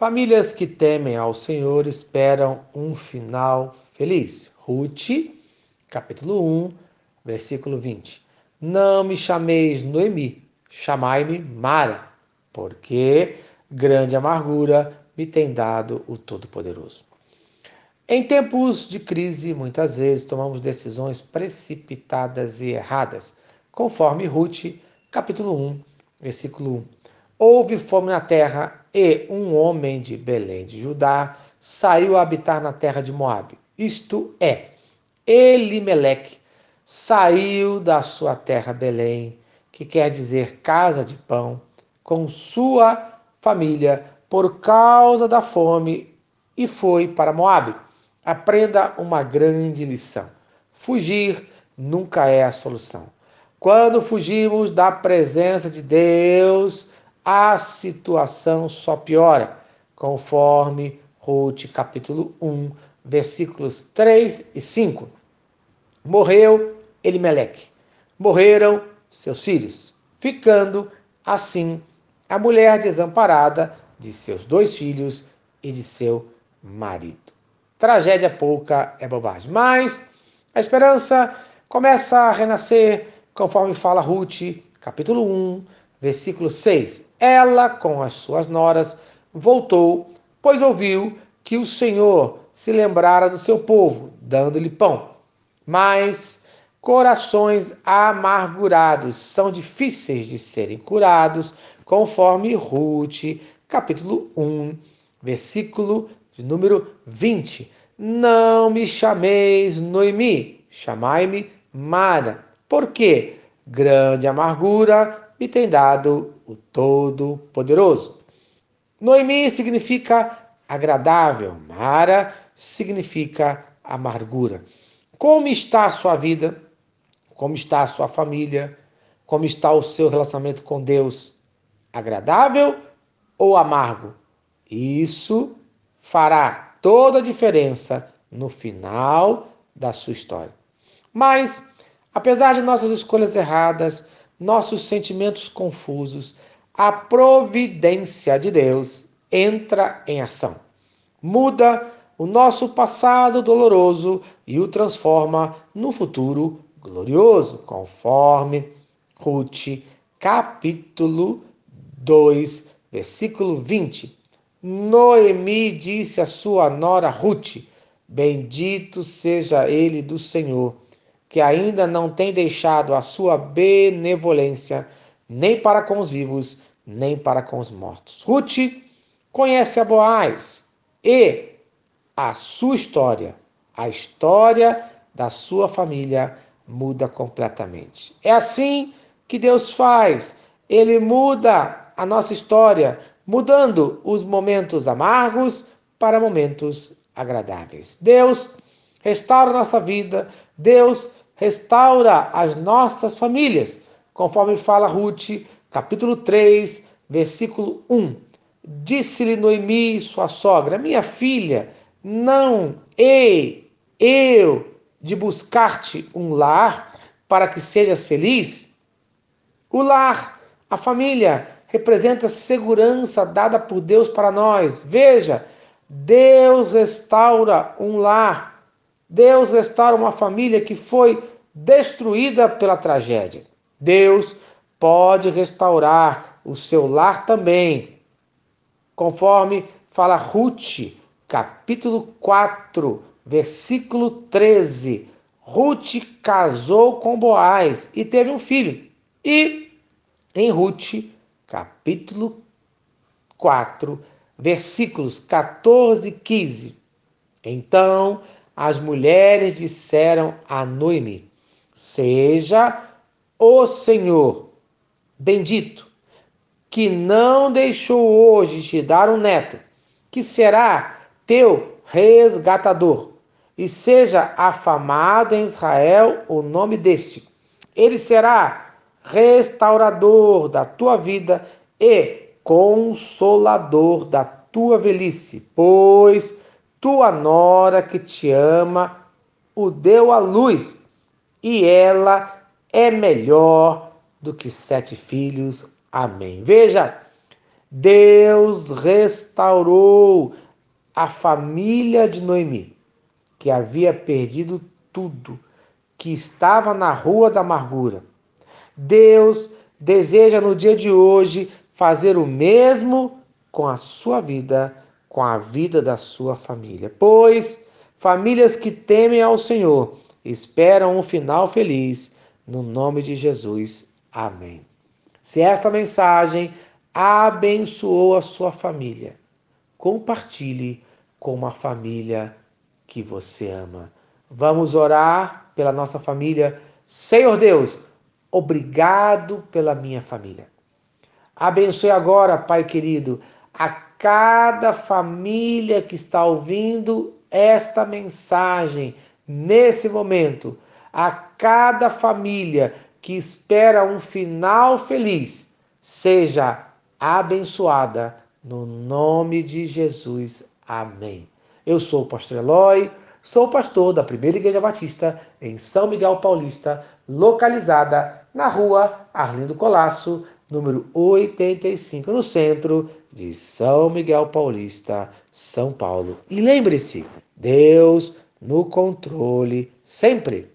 Famílias que temem ao Senhor esperam um final feliz. Ruth, capítulo 1, versículo 20. Não me chameis Noemi, chamai-me Mara, porque grande amargura me tem dado o Todo-Poderoso. Em tempos de crise, muitas vezes tomamos decisões precipitadas e erradas, conforme Ruth, capítulo 1, versículo 1. Houve fome na terra e um homem de Belém de Judá saiu a habitar na terra de Moabe. Isto é, Elimeleque saiu da sua terra Belém, que quer dizer casa de pão, com sua família por causa da fome e foi para Moabe. Aprenda uma grande lição. Fugir nunca é a solução. Quando fugimos da presença de Deus, a situação só piora, conforme Ruth capítulo 1, versículos 3 e 5. Morreu Elimeleque, morreram seus filhos, ficando assim a mulher desamparada de seus dois filhos e de seu marido. Tragédia pouca é bobagem, mas a esperança começa a renascer conforme fala Ruth, capítulo 1, versículo 6. Ela, com as suas noras, voltou, pois ouviu que o Senhor se lembrara do seu povo, dando-lhe pão. Mas corações amargurados são difíceis de serem curados, conforme Ruth, capítulo 1, versículo de número 20. Não me chameis Noemi, chamai-me Mara, porque grande amargura me tem dado o Todo-Poderoso. Noemi significa agradável, Mara significa amargura. Como está a sua vida? Como está a sua família? Como está o seu relacionamento com Deus? Agradável ou amargo? Isso fará toda a diferença no final da sua história. Mas, apesar de nossas escolhas erradas, nossos sentimentos confusos, a providência de Deus entra em ação. Muda o nosso passado doloroso e o transforma no futuro glorioso, conforme Ruth, capítulo 2, versículo 20. Noemi disse à sua nora Ruth: Bendito seja ele do Senhor, que ainda não tem deixado a sua benevolência nem para com os vivos, nem para com os mortos. Ruth conhece a Boaz e a sua história, a história da sua família muda completamente. É assim que Deus faz. Ele muda a nossa história mudando os momentos amargos para momentos agradáveis. Deus restaura nossa vida, Deus restaura as nossas famílias, conforme fala Ruth, capítulo 3, versículo 1. Disse-lhe Noemi, sua sogra: Minha filha, não hei eu de buscar-te um lar para que sejas feliz? O lar, a família, representa segurança dada por Deus para nós. Veja, Deus restaura um lar, Deus restaura uma família que foi destruída pela tragédia. Deus pode restaurar o seu lar também, conforme fala Ruth, capítulo 4, versículo 13. Ruth casou com Boaz e teve um filho. E em Ruth, capítulo 4, versículos 14 e 15. Então as mulheres disseram a Noemi: Seja o Senhor bendito, que não deixou hoje te dar um neto, que será teu resgatador, e seja afamado em Israel o nome deste. Ele será restaurador da tua vida e consolador da tua velhice, pois tua nora que te ama o deu à luz, e ela é melhor do que sete filhos. Amém. Veja, Deus restaurou a família de Noemi, que havia perdido tudo, que estava na rua da amargura. Deus deseja no dia de hoje fazer o mesmo com a sua vida, com a vida da sua família. Pois famílias que temem ao Senhor esperam um final feliz. No nome de Jesus. Amém. Se esta mensagem abençoou a sua família, compartilhe com uma família que você ama. Vamos orar pela nossa família. Senhor Deus, obrigado pela minha família. Abençoe agora, Pai querido, a cada família que está ouvindo esta mensagem nesse momento, a cada família que espera um final feliz, seja abençoada no nome de Jesus. Amém. Eu sou o pastor Eloy, sou pastor da Primeira Igreja Batista em São Miguel Paulista, localizada na rua Arlindo Colasso, número 85, no centro de São Miguel Paulista, São Paulo. E lembre-se, Deus no controle sempre.